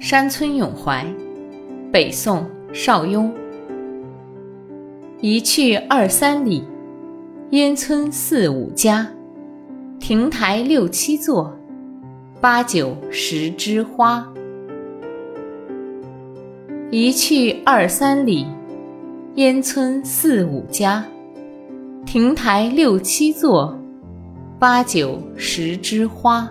山村咏怀，北宋邵雍。一去二三里，烟村四五家。亭台六七座，八九十枝花。一去二三里，烟村四五家。亭台六七座，八九十枝花。